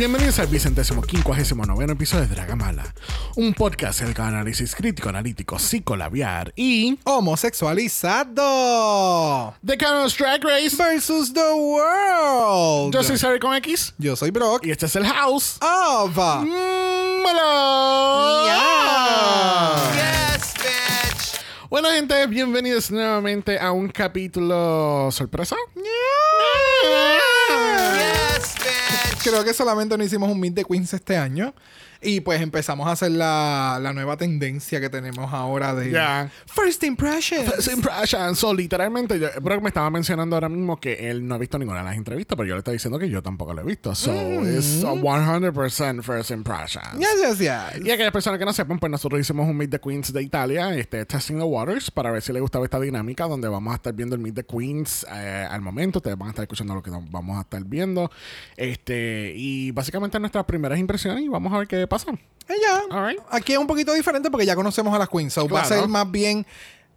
Bienvenidos al vicentésimo quincuagésimo noveno episodio de Dragamala, un podcast el análisis crítico, analítico, psicolabiar y Homosexualizado. The Canos Drag Race Versus the world. Yo soy Sari con X Yo soy Brock. y este es el House. Of. Mm, Mala. Yes, bitch. Bueno, gente, bienvenidos nuevamente a un capítulo sorpresa. Creo que solamente no hicimos un Meet the Queens este año. Y pues empezamos a hacer la, la nueva tendencia que tenemos ahora de. First Impressions. First impression. So, literalmente, yo, Brock me estaba mencionando ahora mismo que él no ha visto ninguna de las entrevistas, pero yo le estoy diciendo que yo tampoco lo he visto. So, it's a 100% first impression. Yes, yes, yes. Y aquellas personas que no sepan, pues nosotros hicimos un Meet the Queens de Italia, este, Testing the Waters, para ver si les gustaba esta dinámica, donde vamos a estar viendo el Meet the Queens eh, al momento. Ustedes van a estar escuchando lo que vamos a estar viendo. Este, y básicamente nuestras primeras impresiones y vamos a ver qué pasa. Y ya. All right. Aquí es un poquito diferente porque ya conocemos a las queens. So va a Claro. ser más bien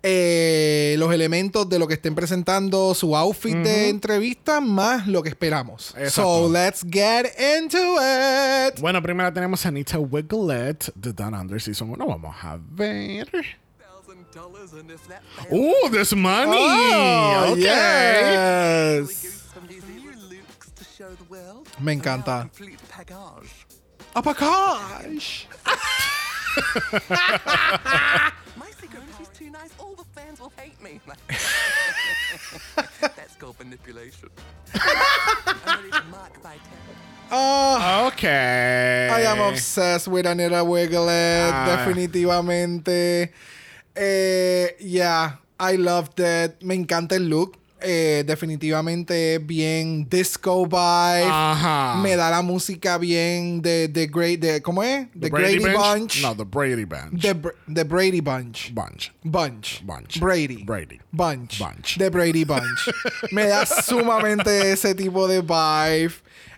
eh, los elementos de lo que estén presentando, su outfit de entrevista, más lo que esperamos. Exacto. So let's get into it. Bueno, primero tenemos a Anita Wiglet de Down Under Season 1. Vamos a ver. That ¡Uh, there's money! Oh, ok. yes. Me encanta. Complete package. Apakash. My secret is too nice. All the fans will hate me. That's called manipulation. I'm ready to mark by ten. Ah, Ok. I am obsessed with Anita Wiglet. Ah. Definitivamente. Eh, yeah, I loved it. Me encanta el look. Eh, definitivamente bien disco vibe. Ajá. Me da la música bien de, de Great, de, ¿cómo es? The, Grady Bunch. No, the Brady Bunch. The, Br- the Brady Bunch. Bunch. Bunch. Bunch. Brady. Brady. Bunch. Bunch. The Brady Bunch. Me da sumamente ese tipo de vibe.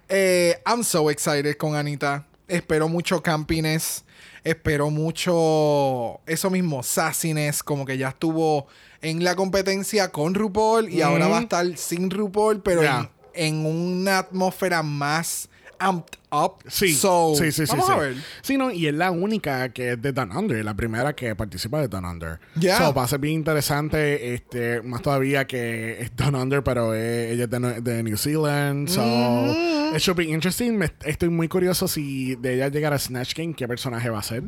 Eh, I'm so excited con Anita. Espero mucho campiness. Espero mucho eso mismo, sassiness. Como que ya estuvo en la competencia con RuPaul y ahora va a estar sin RuPaul, pero en, en una atmósfera más amped up. Sí, So, sí, sí, sí. Vamos sí. a ver. Sí, no, y es la única que es de Down Under, la primera que participa de Down Under. Yeah. So, va a ser bien interesante, este, más todavía que es Down Under, pero es- ella es de, de New Zealand. So, Mm. it should be interesting. Me- estoy muy curioso si de ella llegar a Snatch Game, qué personaje va a ser.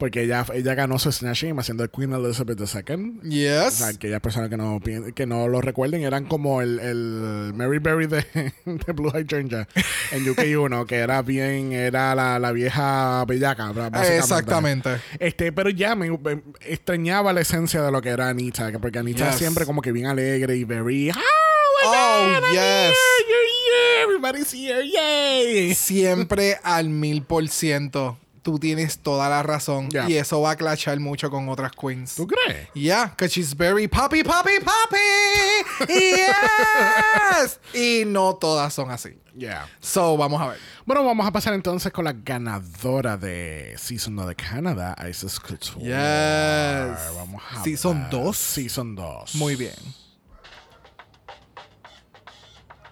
Porque ella, ella ganó su Snatch Game haciendo el Queen Elizabeth II. Yes. O sea, aquellas personas que no, que no lo recuerden eran como el, el Mary Berry de, de Blue Hydrangea en UK1, que era bien, era la, la vieja bellaca. Exactamente. Este, pero ya me, me extrañaba la esencia de lo que era Anita, que- porque Anita Yes. siempre como que bien alegre y very, oh, Oh, yes. here, you're here, everybody's here, yay. Siempre al mil por ciento. Tú tienes toda la razón. Yeah. Y eso va a clashar mucho con otras queens. ¿Tú crees? Yeah, because she's very poppy, poppy, poppy. Yes. y no todas son así. Yeah. So, vamos a ver. Bueno, vamos a pasar entonces con la ganadora de Season 2 de Canadá, Isis Couture. Yes. Vamos a Season ver. 2. Season 2. Muy bien.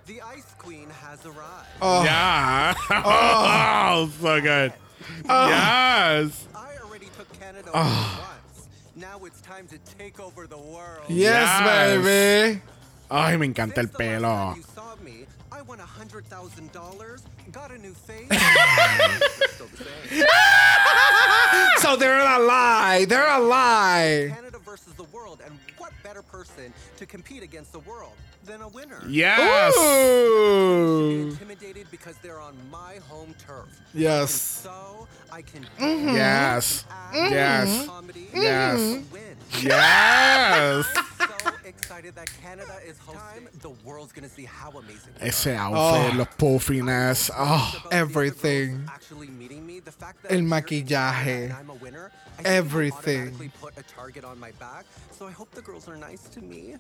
The Ice Queen has arrived. Oh, Yeah. Oh, so good. Oh. Yes. I already took Canada over once. Now it's time to take over the world. yes, Yes. baby. Ay, me encanta el Since the last pelo. time You saw me. I won hundred thousand dollars, got a new face. Still the same. So they're a lie. They're a lie. Canada versus the world, and what better person to compete against the world than a winner? Yes. Ooh. Intimidated because they're on my home turf. Yes. So I can mm-hmm. Yes. act, Yes. comedy, Yes. win. Yes. Ese outfit, Oh. los puffiness. Oh. Everything. El maquillaje. Everything. automatically put a target on my back. So I hope the girls are nice to me.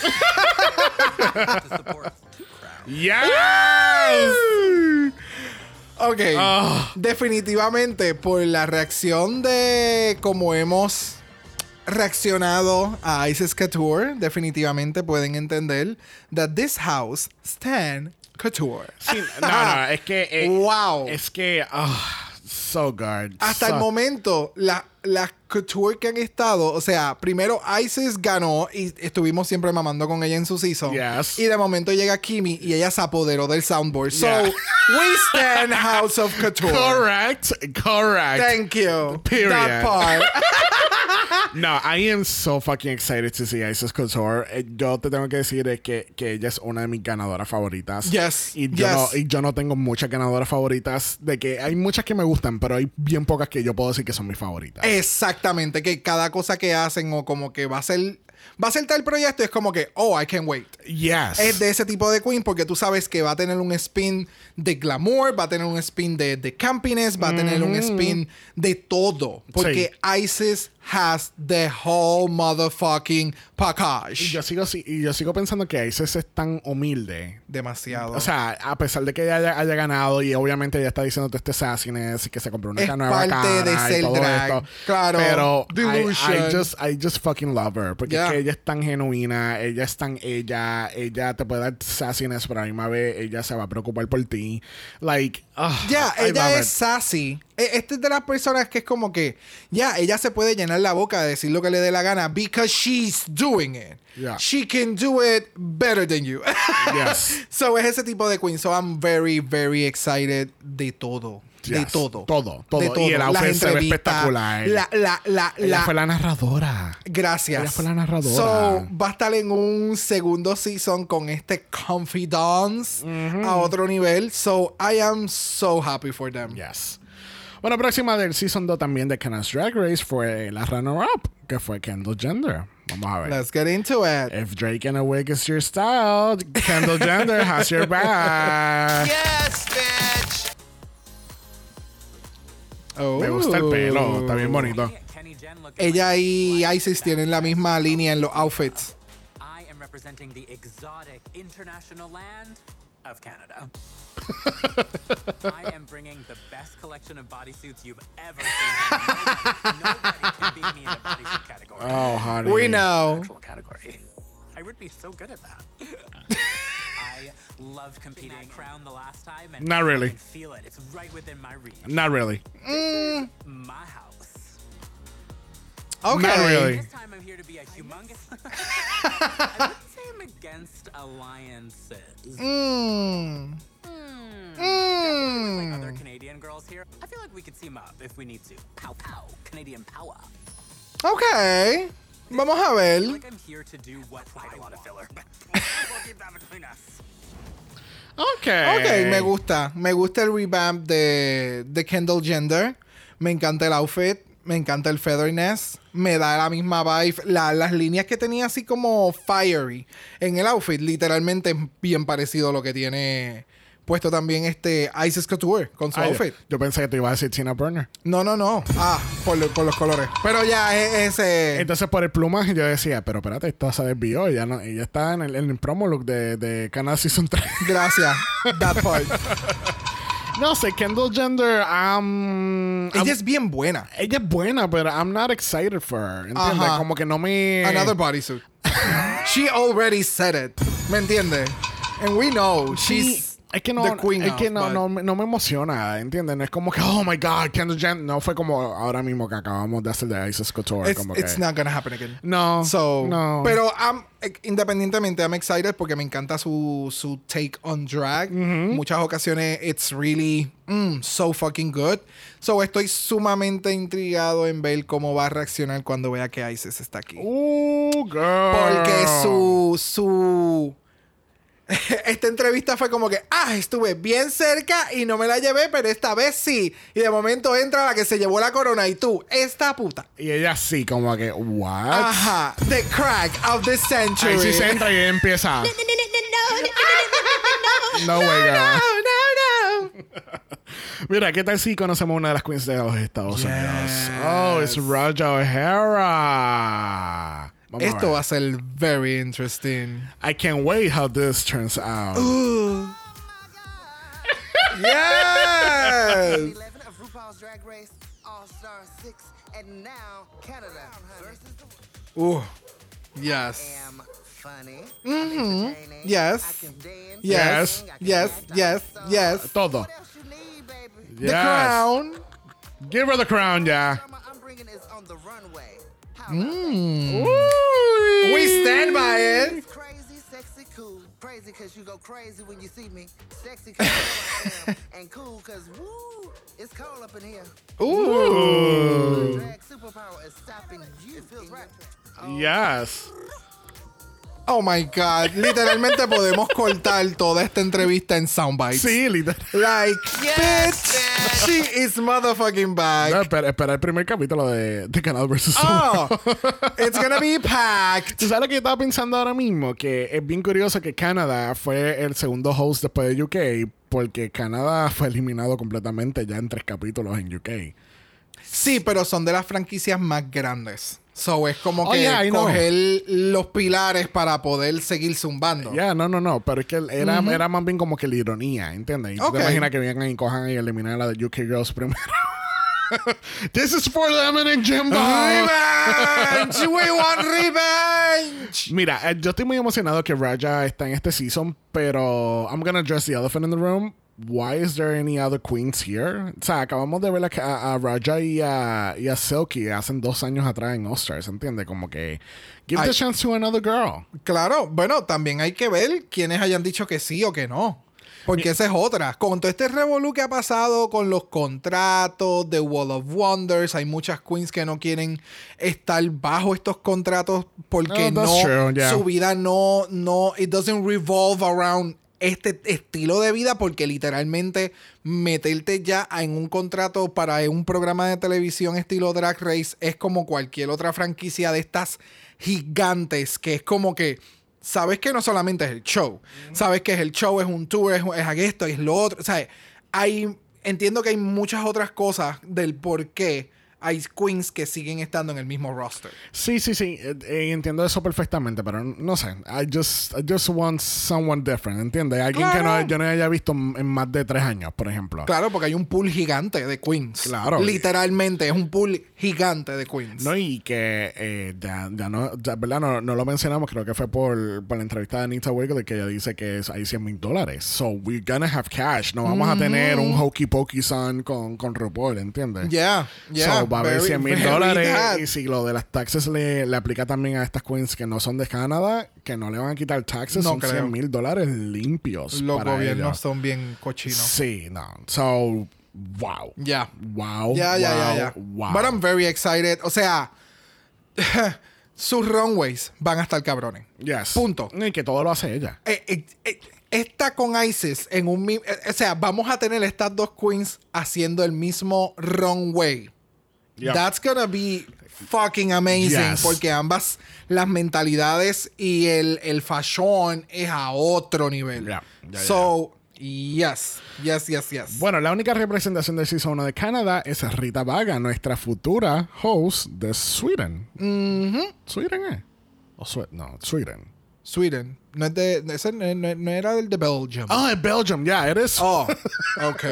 to support Crown. Yes. Ok. Ah. Definitivamente, por la reacción de cómo hemos reaccionado a Isis Couture, definitivamente pueden entender that this house stand Couture. Sí, no, no, es que. eh, Wow. Es que. ah, so good. Hasta so- el momento, la- las Couture que han estado, o sea, primero Isis ganó y estuvimos siempre mamando con ella en su season. Yes. Y de momento llega Kimi y ella se apoderó del soundboard. So, Yeah. we stand House of Couture. Correct. Correct. Thank you. Period. That part. No, I am so fucking excited to see Isis Couture. Eh, Yo te tengo que decir es que, que ella es una de mis ganadoras favoritas. Yes, Y yo, yes. no, y yo no tengo muchas ganadoras favoritas. De que hay muchas que me gustan, pero hay bien pocas que yo puedo decir que son mis favoritas. Exactamente, que cada cosa que hacen o como que va a ser va a ser tal proyecto es como que, oh, I can't wait. yes. Es de ese tipo de queen porque tú sabes que va a tener un spin de glamour, va a tener un spin de, de campiness, va a tener un spin de todo. Porque Isis has the whole motherfucking Y package. yo sigo, si- y yo sigo pensando que Isis es tan humilde. Demasiado. O sea, a pesar de que ella haya, haya ganado y obviamente ella está diciendo este sassiness y que se compró una Es nueva parte cara de y ser todo drag. esto. Claro. Pero I, Delusion. I just, I just fucking love her. Porque Yeah. es que ella es tan genuina, ella es tan ella, ella te puede dar sassiness, pero a la misma vez ella se va a preocupar por ti. Like, ah, Ya, I ella es sassy. E- Esta es de las personas que es como que, ya, ella se puede llenar la boca de decir lo que le dé la gana because she's doing it. Yeah. She can do it better than you. Yes. so es ese tipo de queen. So I'm very, very excited de todo. De todo. Todo, todo. De Y todo. el outfit se ve espectacular. La, la, la, Ella la- fue la narradora. Gracias. Ella fue la narradora. So, va a estar en un segundo season con este confidence a otro nivel. So, I am so happy for them. Yes. Bueno, próxima del Season 2 también de Canada's Drag Race fue la runner-up, que fue Kendall Jenner. Vamos a ver. Let's get into it. If Drake in a wig is your style, Kendall Jenner has your back. Yes, bitch! Oh. Me gusta el pelo, está bien bonito. Ella y Isis tienen la misma línea en los outfits. I am representing the exotic international land of Canada. I am bringing the best collection of bodysuits you've ever seen. Nobody, nobody can beat me in the bodysuit category. Oh, honey. We know. Category. I would be so good at that. I love competing at Crown the last time, and Not really. I can feel it. It's right within my reach. Not really. My house. Okay. Not really. This time I'm here to be a humongous. I wouldn't say I'm against alliances. Mm. Like other Mm. Canadian girls here, I feel like we could team up if we need to. Pow pow, Canadian power. Okay. Vamos a ver. Okay. Ok, me gusta. Me gusta el revamp de, de Kendall Gender. Me encanta el outfit. Me encanta el featherness. Me da la misma vibe. La- las líneas que tenía así como fiery en el outfit, literalmente es bien parecido a lo que tiene puesto también este Isis Couture con su Ay, outfit. yo pensé que te iba a decir Tina Burner. No, no, no. Ah, por, lo- por los colores. Pero ya es ese. Entonces, por el plumaje, yo decía, pero espérate, esto se desvió. Ella, no, ella está en el, en el promo look de, de Canada Season 3. Gracias. That part. no sé, Kendall Gender, um, I'm- Ella es bien buena. ella es buena, pero I'm not excited for her. ¿Entiendes? Ajá. Como que no me. Another bodysuit. She already said it. ¿Me entiendes? And we know Sí, she's es que no, es of, que no, but- no, me- no me emociona, ¿entiendes? No es como que, oh my God, Kendall Jenner. No fue como ahora mismo que acabamos de hacer de Isis Couture. It's, como it's que, not gonna happen again. No, So, no. pero I'm, eh, independientemente, I'm excited porque me encanta su, su take on drag. Muchas ocasiones, it's really mm, so fucking good. So, estoy sumamente intrigado en ver cómo va a reaccionar cuando vea que Isis está aquí. Uh, girl. Porque su, su... Esta entrevista fue como que, ah, estuve bien cerca y no me la llevé, pero esta vez sí. Y de momento entra la que se llevó la corona y tú, esta puta. Y ella sí, como que, what? Ajá, the crack of the century. Ahí sí se entra y ella empieza. No way, girl. No, no, no. Mira, ¿qué tal si conocemos una de las queens de los Estados Yes. Unidos? Oh, es Raja O'Hara. Vamos a Esto ver. va a ser very interesting. I can't wait how this turns out. Yes! 11 of RuPaul's Drag Race All Star 6, and now Canada versus the Uh, yes. am funny. Mm-hmm. Yes. I can dance. Yes. I can Yes. act, I Yes. can Yes. sew. Todo. What else you need, baby? The Yes. crown. Give her the crown, yeah. Drama I'm bringing is on the runway. How Mm. We stand by it. Crazy, sexy, cool. Crazy cause you go crazy when you see me. Sexy cause I am. And cool cause woo, it's cold up in here. Ooh. Drag superpower is stopping you. It feels right. Yes. Oh my God. Literalmente podemos cortar toda esta entrevista en soundbites. Sí, literal. Like, bitch, she is motherfucking back. No, espera, espera el primer capítulo de, de Canal vs. Oh, it's gonna be packed. ¿Tú sabes lo que estaba pensando ahora mismo? Que es bien curioso que Canadá fue el segundo host después de UK, porque Canadá fue eliminado completamente ya en tres capítulos en UK. Sí, pero son de las franquicias más grandes. So es como Oh, que yeah, coger los pilares para poder seguir zumbando. Ya, no, no, no, pero es que era, era más bien como que la ironía, ¿entiendes? Y tú Ok. te imaginas que vengan y cojan y eliminar a la de UK Girls primero. This is for Lemon and Jimbo. Revenge! We want revenge! Mira, eh, yo estoy muy emocionado que Raja está en este season, pero I'm gonna address the elephant in the room. Why is there any other queens here? O sea, acabamos de ver a, a- Raja y a, y a Silky hace dos años atrás en All Stars, ¿entiendes? Como que give Ay. the chance to another girl. Claro, bueno, también hay que ver quienes hayan dicho que sí o que no. Porque esa es otra. Con todo este revolú que ha pasado con los contratos de Wall of Wonders, hay muchas queens que no quieren estar bajo estos contratos porque Oh, that's no, true, yeah. su vida no, no, it doesn't revolve around este estilo de vida porque literalmente meterte ya en un contrato para un programa de televisión estilo Drag Race es como cualquier otra franquicia de estas gigantes que es como que sabes que no solamente es el show, sabes que es el show, es un tour, es, es esto, es lo otro, o sea, hay entiendo que hay muchas otras cosas del por qué hay queens que siguen estando en el mismo roster. Sí, sí, sí, eh, eh, entiendo eso perfectamente, pero no sé, I just, I just want someone different, ¿entiendes? Alguien que no, yo no haya visto en más de tres años, por ejemplo. Claro, porque hay un pool gigante de queens. Claro. Literalmente, es un pool gigante de queens. No, y que eh, ya, ya no, ya, ¿verdad? No, no lo mencionamos, creo que fue por, por la entrevista de Anita Wiggler que ella dice que es, hay 100 mil dólares. So, we're gonna have cash. No vamos a tener un hokey pokey son con, con RuPaul, ¿entiendes? Yeah, yeah. so, va a haber very, 100 mil dólares. Y si lo de las taxes le, le aplica también a estas queens que no son de Canadá, que no le van a quitar taxes, No son creo. 100 mil dólares limpios. Los para gobiernos ellos. son bien cochinos. Sí, no. So, wow. Ya. Wow. Ya, ya, ya, ya. Wow. But I'm very excited. O sea, sus runways van a estar cabrones. Yes. Punto. Y que todo lo hace ella. Eh, eh, eh, esta con ISIS en un o sea, vamos a tener estas dos queens haciendo el mismo runway. Yeah. That's gonna be fucking amazing Yes. porque ambas las mentalidades y el, el fashion es a otro nivel. Yeah, yeah, so, yes, yes, yes, yes. Bueno, la única representación del Season 1 de Canadá es Rita Vaga, nuestra futura host de Sweden. ¿Sweden es? ¿O Swe- no, Sweden. Sweden. No, es de, ese no, no- era del de Belgium. Ah, es Belgium, ya, eres. Oh, ok.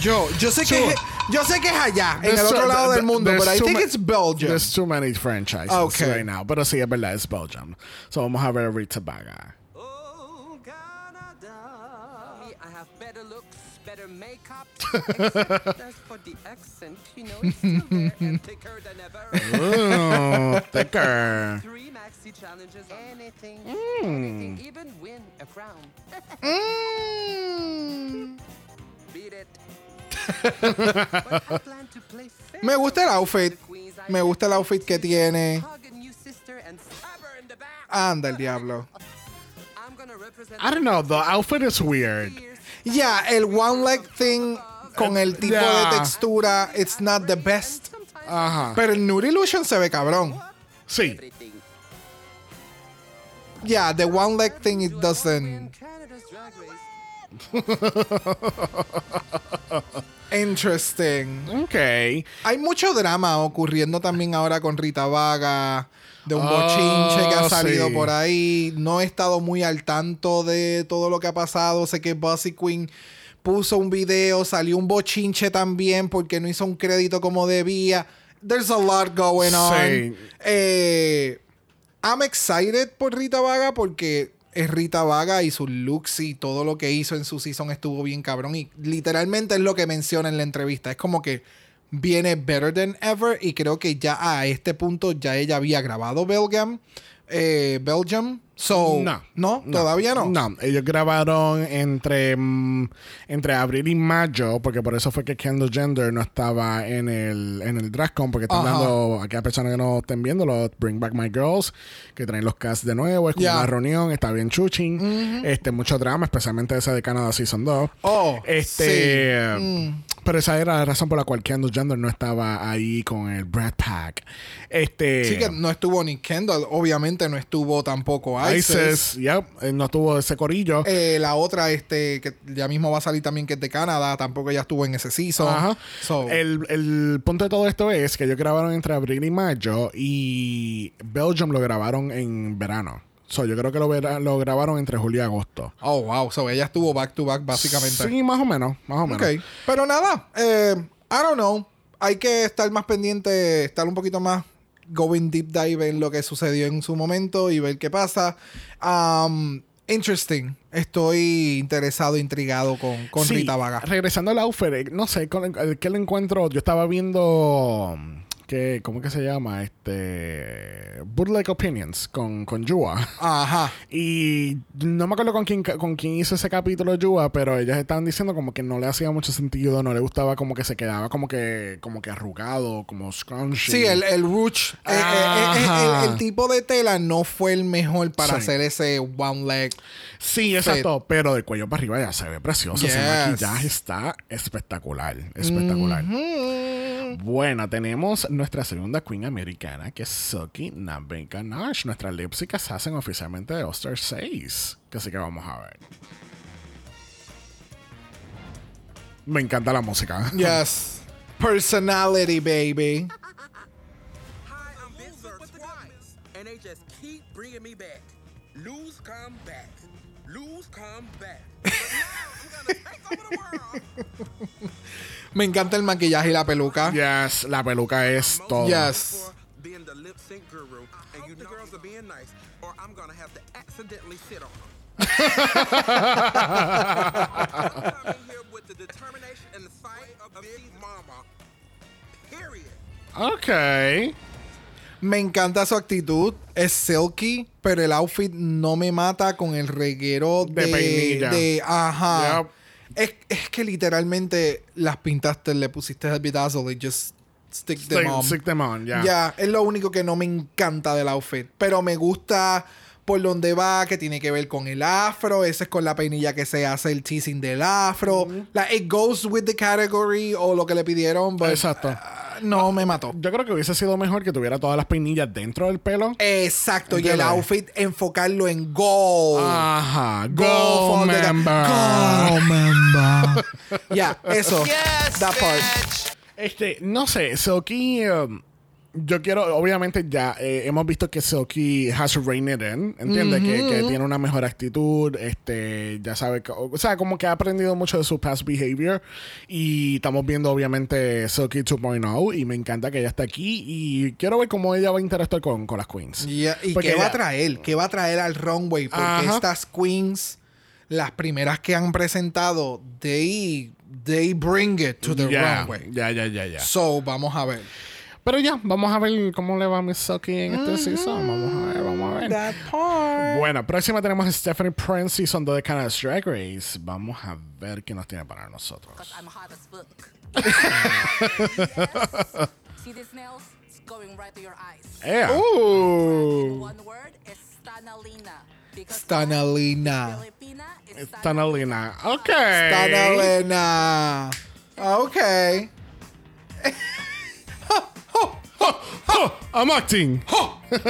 Yo, yo sé que Sure. es, yo sé que es allá, en There's el otro so- lado del th- mundo, pero I think it's Belgium. There's too many franchises Okay. right now. Pero sí, es verdad, es Belgium. So vamos a ver a Rita Vaga. Oh, Canada. I have better looks, better makeup. Except that's for the accent, you know, it's still there and thicker than ever. Ooh, thicker. Challenges. Anything, Mm. anything, even win a crown. Mm. Beat it. Me gusta el outfit. Me gusta el outfit que tiene. Anda el diablo. I don't know, the outfit is weird. Ya, el one leg thing con el tipo Yeah. de textura, it's not the best. Ajá. Pero el Nude Illusion se ve cabrón. Sí. Yeah, the one leg thing it doesn't. Interesting. Ok. Hay mucho drama ocurriendo también ahora con Rita Vaga. De un Oh, bochinche que ha salido sí. por ahí. No he estado muy al tanto de todo lo que ha pasado. Sé que Bossy Queen puso un video, salió un bochinche también porque no hizo un crédito como debía. There's a lot going on. Sí. Eh, I'm excited por Rita Vaga porque es Rita Vaga y sus looks y todo lo que hizo en su season estuvo bien cabrón. Y literalmente es lo que menciona en la entrevista. Es como que viene better than ever y creo que ya a este punto ya ella había grabado Belgium. eh, Belgium. So, No, no, todavía no. No, ellos grabaron entre, mm, entre abril y mayo, porque por eso fue que Kendall Gender no estaba en el, en el DragCon, porque están dando, a aquellas personas que no estén viendo, los Bring Back My Girls, que traen los casts de nuevo, es como una reunión, está bien chuching, este, mucho drama, especialmente ese de Canadá Season 2. Oh, Este, sí. Mm. Pero esa era la razón por la cual Kendall Gender no estaba ahí con el Brad Pack. Este, Sí que no estuvo ni Kendall, obviamente no estuvo tampoco Isis. Isis, ya, eh, no tuvo ese corillo. Eh, la otra, este, que ya mismo va a salir también, que es de Canadá, tampoco ella estuvo en ese season. Ajá. So, El, el punto de todo esto es que ellos grabaron entre abril y mayo y Belgium lo grabaron en verano. So, yo creo que lo, vera- lo grabaron entre julio y agosto. oh, wow. So, ella estuvo back to back, básicamente. Sí, más o menos, más o menos. Ok. Pero nada, eh, I don't know. Hay que estar más pendiente, estar un poquito más going deep dive en lo que sucedió en su momento y ver qué pasa. Um, interesting. Estoy interesado, intrigado con, con Sí, Rita Vaga. Regresando al outfit, eh, no sé, con el, el que lo encuentro, yo estaba viendo que, ¿cómo que se llama? Este Bootleg Opinions con, con Yua. Ajá. Y no me acuerdo con quién, con quién hizo ese capítulo Yua, pero ellas estaban diciendo como que no le hacía mucho sentido, no le gustaba como que se quedaba como que, como que arrugado, como scrunchy. Sí, el, el ruch. eh, eh, eh, el, el tipo de tela no fue el mejor para Sí. hacer ese one leg. Sí, exacto, pero de cuello para arriba ya se ve precioso. Ese Yes. maquillaje está espectacular, espectacular. Bueno, tenemos nuestra segunda queen americana, que es Silky Nabe Ganache. Nuestras lipsticas se hacen oficialmente de All-Star 6. Que así que vamos a ver. Me encanta la música. Yes. Personality, baby. Hi, I'm Sur twice, and they just keep bringing me back. Lose, come back. Lose, come back. But now I'm gonna take over the world. Me encanta el maquillaje y la peluca. Yes, la peluca es todo. Yes. Ok. Me encanta su actitud. Es silky, pero el outfit no me mata con el reguero De de. peinilla. de- ajá. Yep. Es, es que literalmente las pintaste, le pusiste el bedazzle y just stick them on. stick them on, ya. Ya, es lo único que no me encanta del outfit. Pero me gusta por donde va, que tiene que ver con el afro. Ese es con la peinilla que se hace el teasing del afro. Like, it goes with the category o lo que le pidieron. but, Exacto. ah, no me mató. Yo creo que hubiese sido mejor que tuviera todas las peinillas dentro del pelo. Exacto, y el outfit enfocarlo en gold. Ajá. Gold member. Gold member. Ya, eso. that part. Este, no sé, Silky. um, yo quiero, obviamente, ya eh, hemos visto que Silky has reined it in, ¿entiendes? que, que tiene una mejor actitud, este, ya sabe, que- o sea, como que ha aprendido mucho de su past behavior. Y estamos viendo, obviamente, Silky 2.0, y me encanta que ella está aquí. Y quiero ver cómo ella va a interactuar con, con las queens. ¿Y Porque qué va a traer? ¿Qué va a traer al runway? Porque Ajá. estas queens, las primeras que han presentado, they, they bring it to the Ya, runway. ya, ya, ya, ya. So, vamos a ver. Pero ya, vamos a ver cómo le va a Miss Silky en este season. Vamos a ver, vamos a ver. That part. Bueno, próxima tenemos a Stephanie Prince, Season 2 de Canada's Drag Race. Vamos a ver qué nos tiene para nosotros. I'm hot as fuck. See these nails? It's going right to your eyes. ¡Ea! Ooh. One word is Stanalina. Stanalina. Is Stanalina. Ok. Stanalina. Ok. I'm acting.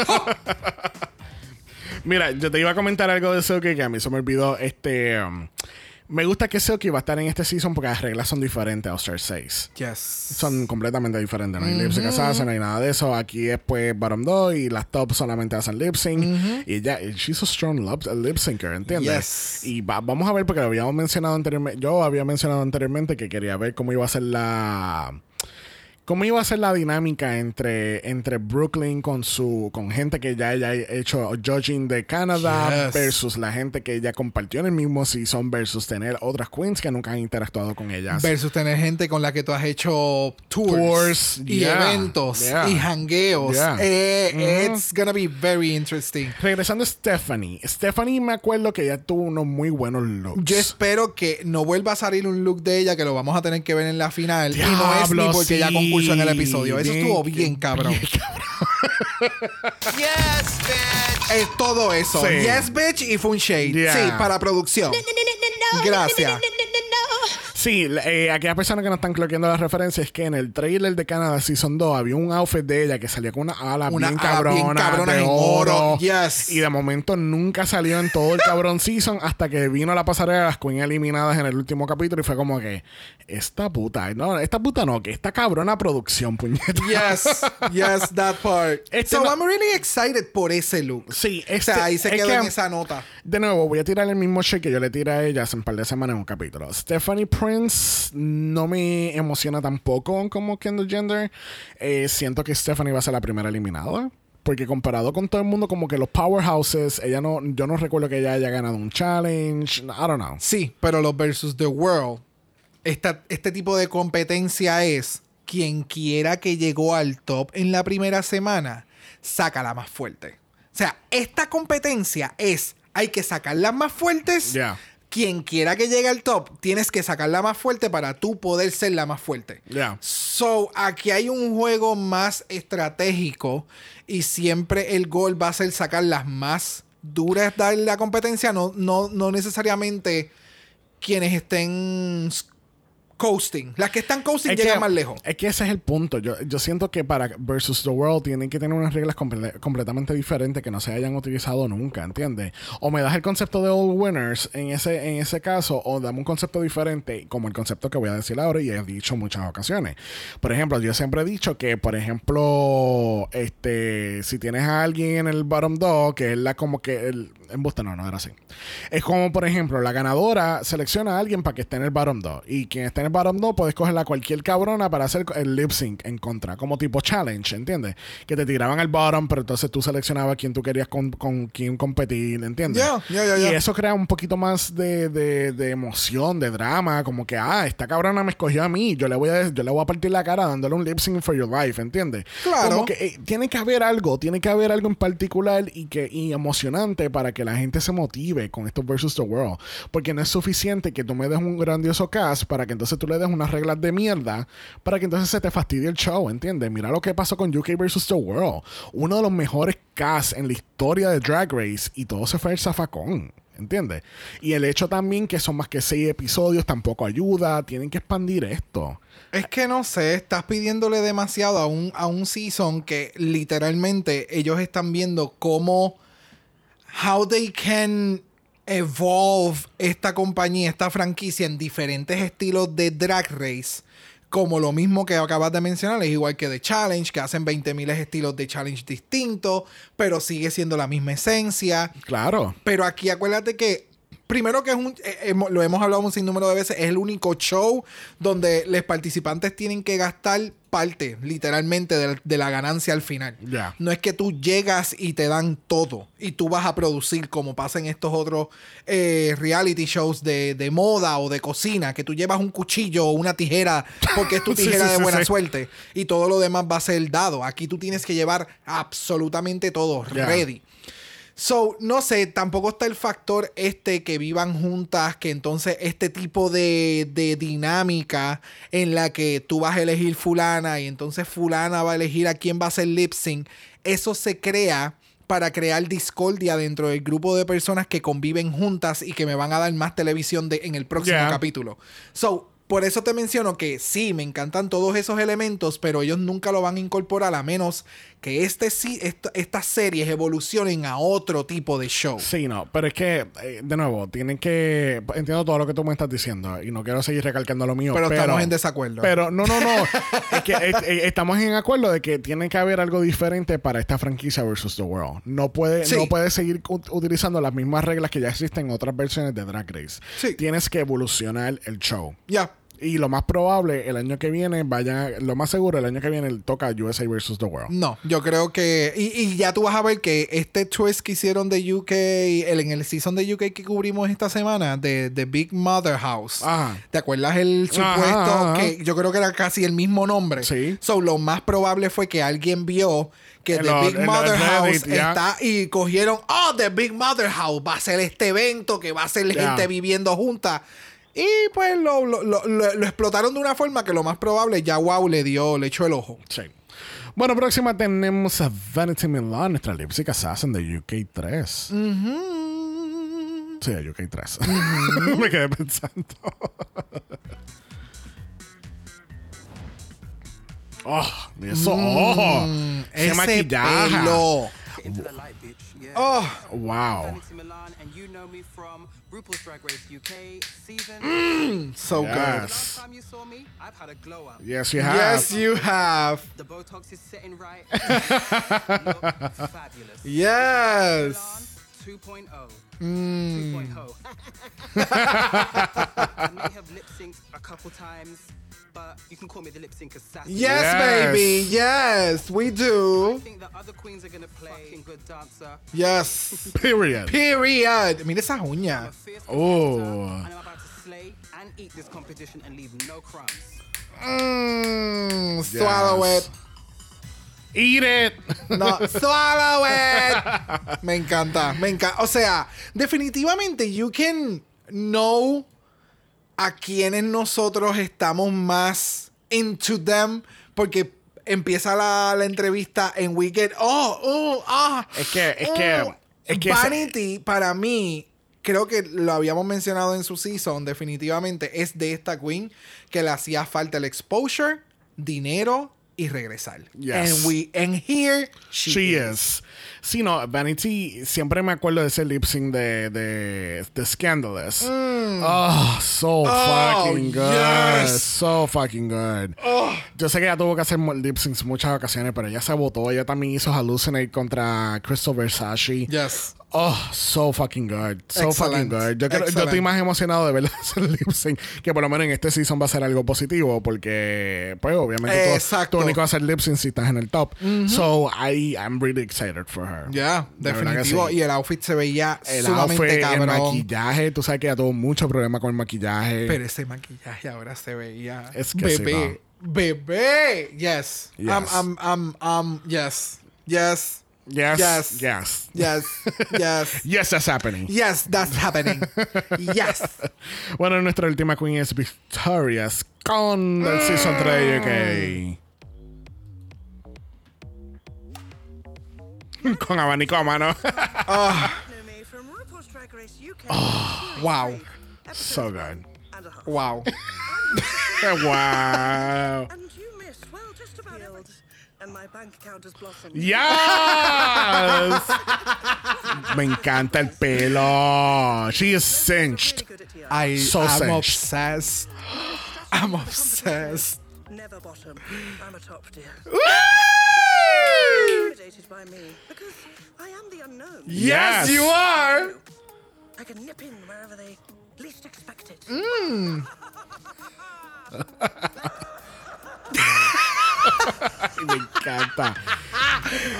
Mira, yo te iba a comentar algo de eso que, a mí se me olvidó. Este. um, Me gusta que Silky va a estar en este season porque las reglas son diferentes a All Star 6. Yes. Son completamente diferentes. No hay lip sync assassin, no hay nada de eso. Aquí es pues bottom 2 y las top solamente hacen lip sync. Y ella, she's a strong lip, lip syncer, ¿entiendes? Yes. Y va- vamos a ver porque lo habíamos mencionado anteriormente. Yo había mencionado anteriormente que quería ver cómo iba a ser la. ¿Cómo iba a ser la dinámica entre, entre Brooklyn con su con gente que ya ella ha hecho judging de Canadá Yes. versus la gente que ella compartió en el mismo season versus tener otras queens que nunca han interactuado con ellas? Versus tener gente con la que tú has hecho tours, Tours, y yeah, eventos yeah. y hangueos. Yeah. Eh, It's gonna be very interesting. Regresando a Stephanie. Stephanie me acuerdo que ella tuvo unos muy buenos looks. Yo espero que no vuelva a salir un look de ella que lo vamos a tener que ver en la final. y no es ni porque ella sí. Concursó en el episodio. Eso Bien, estuvo bien cabrón. Yes, bitch. Es todo eso. Sí. Yes, bitch y fue un shade. Yeah. Sí, para producción. Gracias. Sí, eh, aquellas personas que no están cloqueando la referencia es que en el trailer de Canadá Season 2 había un outfit de ella que salía con una ala Una bien ala cabrona, bien cabrona de en oro. Yes. Y de momento nunca salió en todo el cabrón season hasta que vino la pasarela de las Queen eliminadas en el último capítulo y fue como que esta puta, no, esta puta no, que esta cabrona producción, puñeta. Yes, yes, that part. Este so no- I'm really excited por ese look. Sí, O este, sea, ahí se quedó que- en esa nota. De nuevo, voy a tirar el mismo shit que yo le tiré a ella hace un par de semanas en un capítulo. Stephanie Prince no me emociona tampoco como Kendall Gender. Eh, siento que Stephanie va a ser la primera eliminada. Porque comparado con todo el mundo, como que los powerhouses, ella no, yo no recuerdo que ella haya ganado un challenge. I don't know. Sí, pero los versus the world, esta- este tipo de competencia es quien quiera que llegó al top en la primera semana, saca la más fuerte. O sea, esta competencia es, hay que sacar las más fuertes. Yeah. Quien quiera que llegue al top, tienes que sacar la más fuerte para tú poder ser la más fuerte. Yeah. So, aquí hay un juego más estratégico y siempre el gol va a ser sacar las más duras de la competencia, no, no, no necesariamente quienes estén coasting. Las que están coasting Es llegan que- más lejos. Es que ese es el punto. Yo, yo siento que para Versus the World tienen que tener unas reglas comple- completamente diferentes que no se hayan utilizado nunca, ¿entiendes? O me das el concepto de All Winners en ese, en ese caso, o dame un concepto diferente, como el concepto que voy a decir ahora y he dicho muchas ocasiones. Por ejemplo, yo siempre he dicho que, por ejemplo, este, si tienes a alguien en el bottom dog, que es la como que el. En Busta no, no era así. Es como, por ejemplo, la ganadora selecciona a alguien para que esté en el bottom 2. Y quien esté en el bottom 2 puede escoger a cualquier cabrona para hacer el lip sync en contra. Como tipo challenge, ¿entiendes? Que te tiraban al bottom, pero entonces tú seleccionabas quién tú querías con, con quién competir, ¿entiendes? Y eso crea un poquito más de, de- de emoción, de drama. Como que, ah, esta cabrona me escogió a mí. Yo le voy a, yo le voy a partir la cara dándole un lip sync for your life, ¿entiendes? Claro. Como que eh, tiene que haber algo, tiene que haber algo en particular y que y emocionante para que la gente se motive con estos versus the world. Porque no es suficiente que tú me des un grandioso cast para que entonces tú le des unas reglas de mierda para que entonces se te fastidie el show, ¿entiendes? Mira lo que pasó con UK versus the world. Uno de los mejores casts en la historia de Drag Race y todo se fue al zafacón. ¿Entiendes? Y el hecho también que son más que seis episodios tampoco ayuda. Tienen que expandir esto. Es que no sé, estás pidiéndole demasiado a un, a un season que literalmente ellos están viendo cómo how they can evolve esta compañía, esta franquicia en diferentes estilos de drag race. Como lo mismo que acabas de mencionar, es igual que The Challenge, que hacen 20.000 estilos de challenge distintos, pero sigue siendo la misma esencia. Claro. Pero aquí acuérdate que, primero que es un, eh, hemos- lo hemos hablado un sinnúmero de veces, es el único show donde los participantes tienen que gastar parte, literalmente, de, de la ganancia al final. Ya. No es que tú llegas y te dan todo y tú vas a producir como pasa en estos otros eh, reality shows de, de moda o de cocina, que tú llevas un cuchillo o una tijera porque es tu tijera sí, de buena sí. suerte y todo lo demás va a ser dado. Aquí tú tienes que llevar absolutamente todo ready. So, no sé, tampoco está el factor este que vivan juntas, que entonces este tipo de, de dinámica en la que tú vas a elegir fulana y entonces fulana va a elegir a quién va a ser lip sync, eso se crea para crear discordia dentro del grupo de personas que conviven juntas y que me van a dar más televisión de, en el próximo Yeah. capítulo. So, por eso te menciono que sí, me encantan todos esos elementos, pero ellos nunca lo van a incorporar a menos que este sí, esta- estas series evolucionen a otro tipo de show. Sí, no, pero es que, eh, de nuevo, tienen que. Entiendo todo lo que tú me estás diciendo y no quiero seguir recalcando lo mío. Pero Pero, estamos en desacuerdo. Pero no, no, no. es que eh, estamos en acuerdo de que tiene que haber algo diferente para esta franquicia versus The World. No puede, Sí. no puede seguir utilizando las mismas reglas que ya existen en otras versiones de Drag Race. Sí. Tienes que evolucionar el show. Ya. Y lo más probable, el año que viene, vaya, lo más seguro, el año que viene toca USA versus The World. No, yo creo que. Y, y ya tú vas a ver que este twist que hicieron de UK, el, en el season de UK que cubrimos esta semana, de, de Big Mother House. Ajá. ¿Te acuerdas el supuesto Ajá, ajá. que yo creo que era casi el mismo nombre? Sí. So, lo más probable fue que alguien vio que En The Big Mother House Reddit, está y cogieron, oh, The Big Mother House va a ser este evento que va a ser Ya. gente viviendo junta. Y pues lo, lo- lo- lo- lo explotaron de una forma que lo más probable ya wow le dio, le echó el ojo. Sí. Bueno, próxima tenemos a Vanity Milan, nuestra lipstick assassin de UK 3. Sí, de UK 3. Me quedé pensando. oh, eso. Oh, ese Ese maquillaje. pelo. Into the light, bitch. Yeah. Oh, Wow. Vanity Milan, and you know me from RuPaul's Drag Race UK season. so good. Yes. Last time you saw me, I've had a glow up. Yes, you have. Yes, you have. The Botox is sitting right. Fabulous. Yes. Milan 2.0. Mm. 2.0. I may have lip synced a couple times, but you can call me the lip sync assassin. Yes, Yes. baby. Yes, we I do. think the other queens are gonna play fucking good dancer. Yes. Period. Period. I mean, I'm a uñas. fierce Oh. and I'm about to slay and eat this competition and leave no crumbs. Mmm. Swallow it. Eat it. No, swallow it. Me encanta, me encanta. O sea, definitivamente you can know a quienes nosotros estamos más into them porque empieza la, la entrevista en We Get oh, oh, ah. Es que- es que- oh. es que Vanity para mí creo que lo habíamos mencionado en su season definitivamente es de esta queen que le hacía falta el exposure, dinero y regresar. Yes. And we and here she, She is. is. Sí, no, Vanity, siempre me acuerdo de ese lip sync de, de, de Scandalous. Oh, so fucking good. Mm. yes. So fucking good. Yo sé que ella tuvo que hacer lip syncs muchas ocasiones, pero ella se votó. Ella también hizo Hallucinate contra Crystal Versace. Yes. Oh, so fucking good. So fucking Excellent. good. Yo, creo- yo estoy más emocionado de verla hacer lip sync, que por lo menos en este season va a ser algo positivo, porque, pues, obviamente, tú- Exacto. tú único hacer lip sync si estás en el top. So, I, I'm really excited for her. Ya, De definitivo. sí. Y el outfit se veía El outfit, el cabrón. maquillaje, tú sabes que ella tuvo mucho problema con el maquillaje. Pero ese maquillaje ahora se veía. Es que sí, bebé. Bebé. Yes. Yes. Um, um, um, yes. Yes. Yes, yes. yes. Yes. Yes. Yes, that's happening. Yes, that's happening. Yes. Bueno, nuestra última queen es Victorious con el Season 3 UK. Mm. con abanico a mano. Oh, know me from RuPaul's Drag Race UK. wow. so good. And a half. Wow. wow. And you missed, well, just about everything. And my bank account has blossomed. Yes. Me encanta el pelo. She is cinched. Really good at TR. I, So I'm cinched. obsessed. I'm obsessed. Never bottom. I'm a top tier. Woo! Intimidated by me because I am the unknown. Yes, Yes. you are. I can nip in wherever they least expect it. Mm. Me encanta.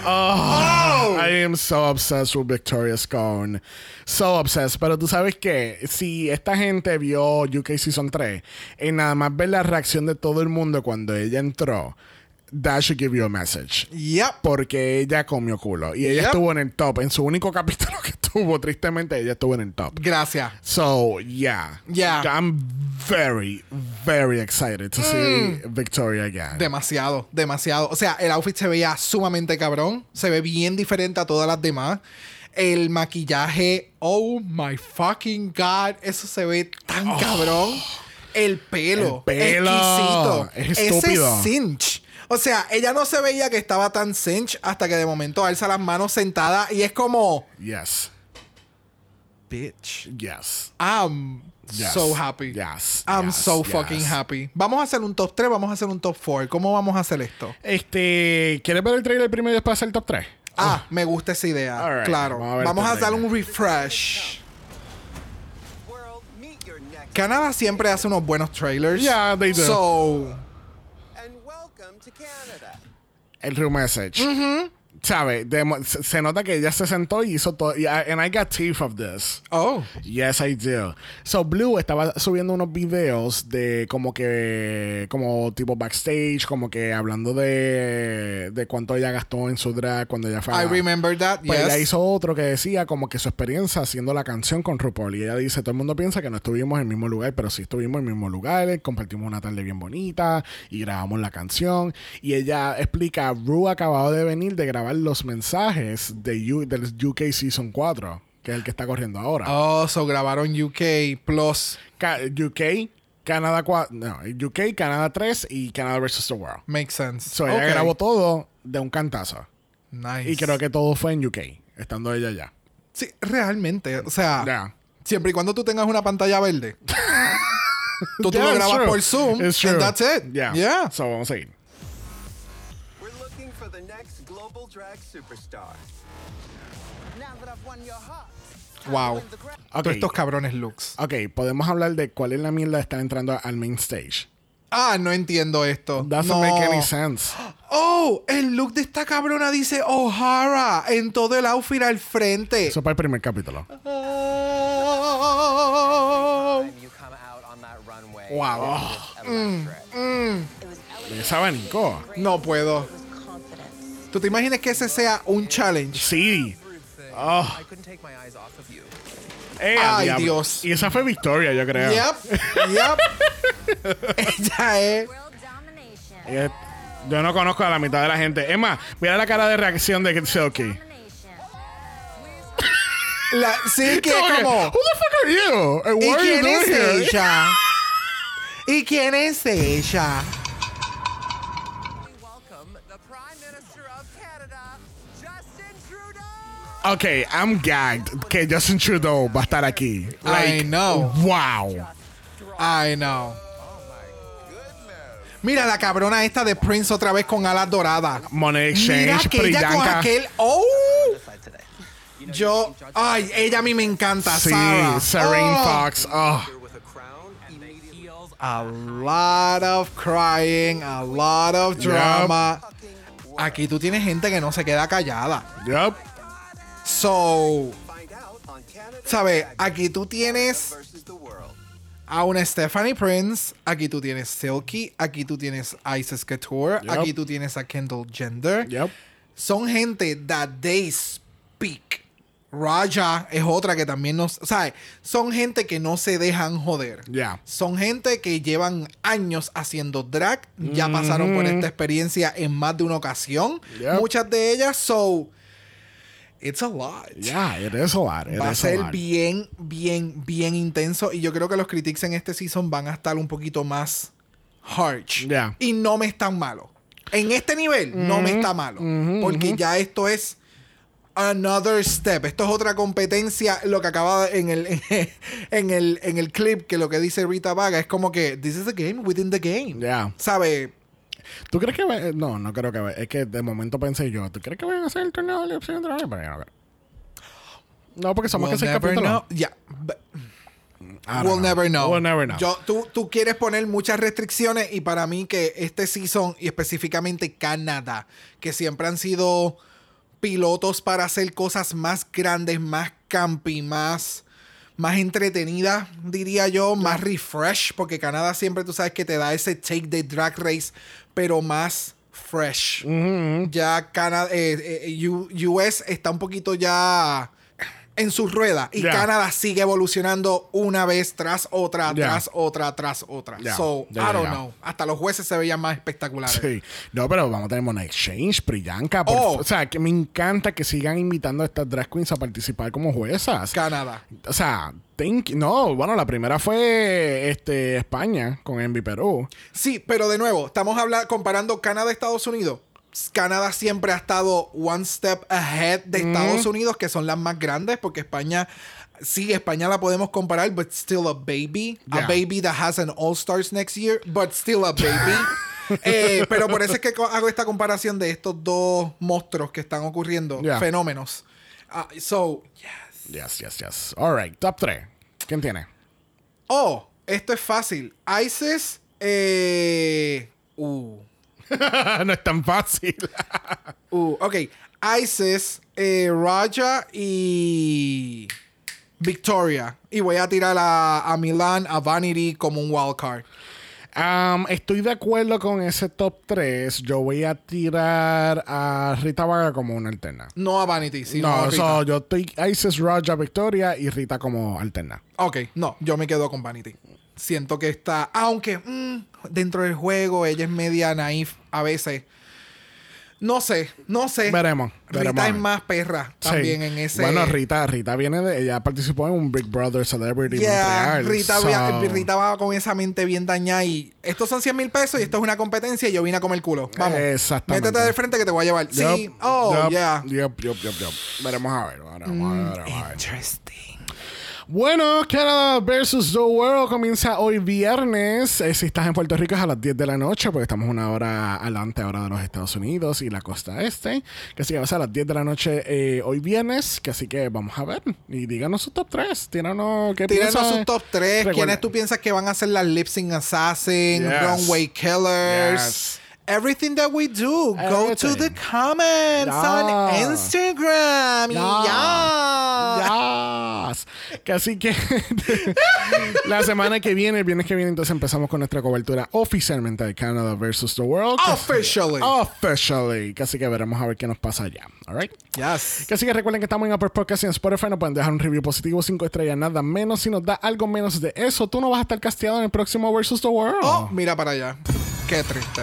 Oh, I am so obsessed with Victoria Scone. So obsessed. Pero tú sabes que si esta gente vio UK Season 3, y nada más ver la reacción de todo el mundo cuando ella entró, that should give you a message. Yep. Porque ella comió culo. Y ella Yep. estuvo en el top. En su único capítulo que tuvo, tristemente, ella estuvo en el top. Gracias. So, yeah. Yeah. I'm very, very excited to see Victoria again. Demasiado, demasiado. O sea, el outfit se veía sumamente cabrón. Se ve bien diferente a todas las demás. El maquillaje, oh my fucking god, eso se ve tan cabrón. El pelo. El pelo. Exquisito. Es estúpido. Ese cinch. O sea, ella no se veía que estaba tan cinch hasta que de momento alza las manos sentada y es como, Yes. bitch. Yes. I'm Yes. so happy. Yes. I'm Yes. so Yes. fucking happy. Vamos a hacer un top 3, vamos a hacer un top 4. ¿Cómo vamos a hacer esto? Este, ¿quieres ver el trailer primero y después hacer el top 3? Ah, me gusta esa idea. Claro. vamos a ver Vamos a dar un refresh. Canadá siempre hace unos buenos trailers. Yeah, they do. So, And welcome to Canada. El True Message. ¿Sabe? De- se nota que ella se sentó y hizo todo. I- And I got teeth of this. oh, Yes, I do. So, Blue estaba subiendo unos videos de como que, como tipo backstage, como que hablando de, de cuánto ella gastó en su drag cuando ella fue. a- I remember that. Pues yes. ella hizo otro que decía como que su experiencia haciendo la canción con RuPaul. Y ella dice, todo el mundo piensa que no estuvimos en el mismo lugar, pero sí estuvimos en el mismo lugar, compartimos una tarde bien bonita y grabamos la canción. Y ella explica, Ru acababa de venir de grabar los mensajes de U- del UK Season 4, que es el que está corriendo ahora. Oh, so grabaron UK Plus. Ca- UK, Canadá 4, no, UK, Canadá 3 y Canadá vs. The World. Makes sense. So ella Okay. grabó todo de un cantazo. Nice. Y creo que todo fue en UK, estando ella allá. Sí, realmente. O sea, siempre y cuando tú tengas una pantalla verde. tú, tú Yeah, lo grabas true. por Zoom. And that's it. Yeah. Yeah. So vamos a ir. Wow. win the crown. Ok. Todos estos cabrones looks. Ok, podemos hablar de cuál es la mierda de estar entrando al main stage. Ah, no entiendo esto. Doesn't no. make any sense. Oh, el look de esta cabrona dice O'Hara en todo el outfit al frente. Eso para el primer capítulo. Oh. Wow. Ese abanico. No puedo. ¿Tú te imaginas que ese sea un challenge? Sí. Oh, you. eh, Ay, diablo. Dios. Y esa fue Victoria, yo creo. Yep, yep. Ella es. Eh, Yo no conozco a la mitad de la gente. Es más, mira la cara de reacción de Silky. Domination. La, sí, que es Como. Who the fuck are you? And ¿Y what are you quién es doing here? ella? ¿Y quién es ella? Trudeau. Ok, I'm gagged que Justin Trudeau va a estar aquí. I know. Wow. I know. Mira la cabrona esta de Prince otra vez con alas doradas. Money Mira Exchange, que ella con aquel. ¡Oh! Yo. Ay, ella a mí me encanta. Sí, Sarah. Serene Oh. Fox. Oh. A lot of crying, a lot of drama. Aquí tú tienes gente que no se queda callada. Yup. So, ¿sabes? Aquí tú tienes a una Stephanie Prince, aquí tú tienes Silky, aquí tú tienes Isis Couture, Yep. aquí tú tienes a Kendall Gender. Yup. Son gente that they speak. Raja es otra que también nos, ¿sabes? Son gente que no se dejan joder. Yeah. Son gente que llevan años haciendo drag, ya pasaron por esta experiencia en más de una ocasión. Yep. Muchas de ellas, so it's a lot. Yeah, it is a lot. It Va a ser bien, bien, bien intenso. Y yo creo que los critics en este season van a estar un poquito más harsh. Yeah. Y no me están malo. En este nivel, no me está malo. porque ya esto es another step. Esto es otra competencia. Lo que acaba en el, en el, en el clip, que lo que dice Rita Vaga es como que this is a game within the game. Yeah. ¿Sabe? ¿Tú crees que va- No, no creo que va- Es que de momento pensé yo, ¿tú crees que van a hacer el torneo de Sync Pero yo no creo. No, porque somos We'll que seis capítulos. Yeah, but- We'll never know. We'll never know. Yo, tú, tú quieres poner muchas restricciones y para mí que este season y específicamente Canadá, que siempre han sido pilotos para hacer cosas más grandes, más campy, más, más entretenidas, diría yo, más refresh, porque Canadá siempre tú sabes que te da ese take de drag race, pero más fresh. Ya Canadá, eh, eh, US está un poquito ya en su rueda y Ya. Canadá sigue evolucionando una vez tras otra, tras otra, tras otra. So, I don't know. Hasta los jueces se veían más espectaculares. Sí. No, pero vamos a tener Money Exchange, Priyanka. por- Oh. O sea, que me encanta que sigan invitando a estas drag queens a participar como juezas. Canadá. O sea, think, no, bueno, la primera fue este, España con Envy Perú. Sí, pero de nuevo, estamos hablando, comparando Canadá Estados Unidos. Canadá siempre ha estado one step ahead de Estados Unidos, que son las más grandes, porque España, sí, España la podemos comparar, but still a baby. A Yeah. baby that has an All Stars next year, but still a baby. Eh, pero por eso es que hago esta comparación de estos dos monstruos que están ocurriendo, Yeah. fenómenos. Ah, so, Yes, yes, yes. All right, top 3. ¿Quién tiene? oh, esto es fácil. ISIS, eh, uh, no es tan fácil. Uh, ok. Isis, eh, Raja y Victoria. Y voy a tirar a, a Milan, a Vanity como un wildcard. Um, estoy de acuerdo con ese top 3. Yo voy a tirar a Rita Vaga como una alterna. No a Vanity, sino no, a Rita. so, yo estoy Isis, Raja, Victoria y Rita como alterna. Ok, no, yo me quedo con Vanity. Siento que está, aunque mm, dentro del juego ella es media naif a veces. No sé, no sé. Veremos, Rita veremos es más perra también Sí. en ese. Bueno, Rita, Rita viene de. Ella participó en un Big Brother Celebrity Yeah, Montreal. Rita, so- vea- Rita va con esa mente bien dañada y estos son 100 mil pesos y esto es una competencia y yo vine a comer el culo. Vamos. Exactamente. Métete de frente que te voy a llevar. sí. Yup, Oh, yup, yeah. yup, yup, yup, yup. Veremos a ver. Veremos a ver, veremos a ver. Interesting. Bueno, Canada versus The World comienza hoy viernes. Eh, si estás en Puerto Rico es a las 10 de la noche, porque estamos una hora adelante ahora de los Estados Unidos y la costa este. Que así que va a ser a las 10 de la noche eh, hoy viernes. Que así que vamos a ver. Y díganos sus top 3. Tíranos qué Tírenos piensan. sus top 3. Recuerda- ¿Quiénes tú piensas que van a ser las Lip Sync Assassin, Yes. Runway Killers? Yes. Everything that we do, go to Everything. the comments on Yes. Instagram. Y ya. Yes. Que así que la semana que viene, el viernes que viene, entonces empezamos con nuestra cobertura oficialmente de Canada versus the World. Officially. Officially. Así que veremos a ver qué nos pasa allá. All right. Yes. Que así que recuerden que estamos en Apple Podcast y en Spotify. Nos pueden dejar un review positivo, 5 estrellas, nada menos. Si nos da algo menos de eso, tú no vas a estar casteado en el próximo versus the World. Oh, mira para allá. Qué triste.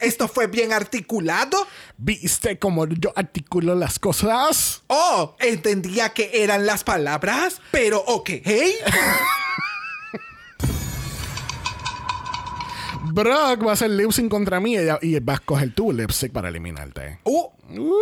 Esto fue bien articulado. ¿Viste cómo yo articulo las cosas? Oh, entendía que eran las palabras, pero ok. Brock va a hacer lip sync contra mí y, ella- y va a escoger tu lip sync para eliminarte. Uh, Uh,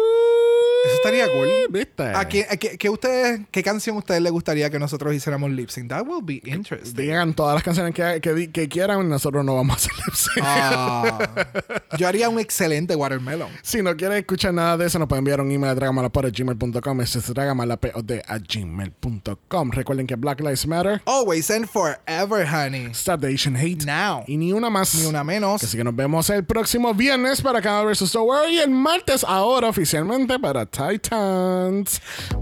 eso estaría cool. ¿Viste? ¿A qué, a qué- qué ustedes, ¿Qué canción a ustedes les gustaría que nosotros hiciéramos lip sync? That will be interesting. Digan todas las canciones que, que, que quieran, nosotros no vamos a hacer lip sync. Ah, yo haría un excelente watermelon. Si no quieres escuchar nada de eso, nos pueden enviar un email a dragamalapod.gmail.com. Ese es dragamalapod a gmail.com. Recuerden que Black Lives Matter, Always and forever, honey. Stop the Asian Hate. Now. Y ni una más. Ni una menos. Así que nos vemos el próximo viernes para Canada vs. The World y el martes ahora oficialmente para Titans.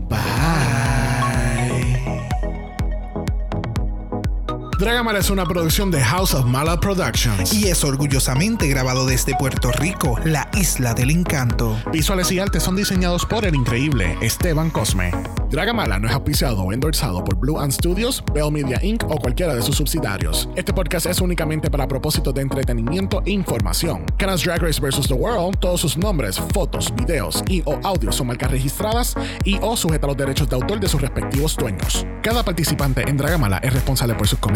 Bye. Dragamala es una producción de House of Mala Productions. Y es orgullosamente grabado desde Puerto Rico, la isla del encanto. Visuales y artes son diseñados por el increíble Esteban Cosme. Dragamala no es auspiciado o endorsado por Blue Ant Studios, Bell Media Inc. o cualquiera de sus subsidiarios. Este podcast es únicamente para propósitos de entretenimiento e información. Canada's Drag Race vs. The World, todos sus nombres, fotos, videos y o audios son marcas registradas y o sujeta a los derechos de autor de sus respectivos dueños. Cada participante en Dragamala es responsable por sus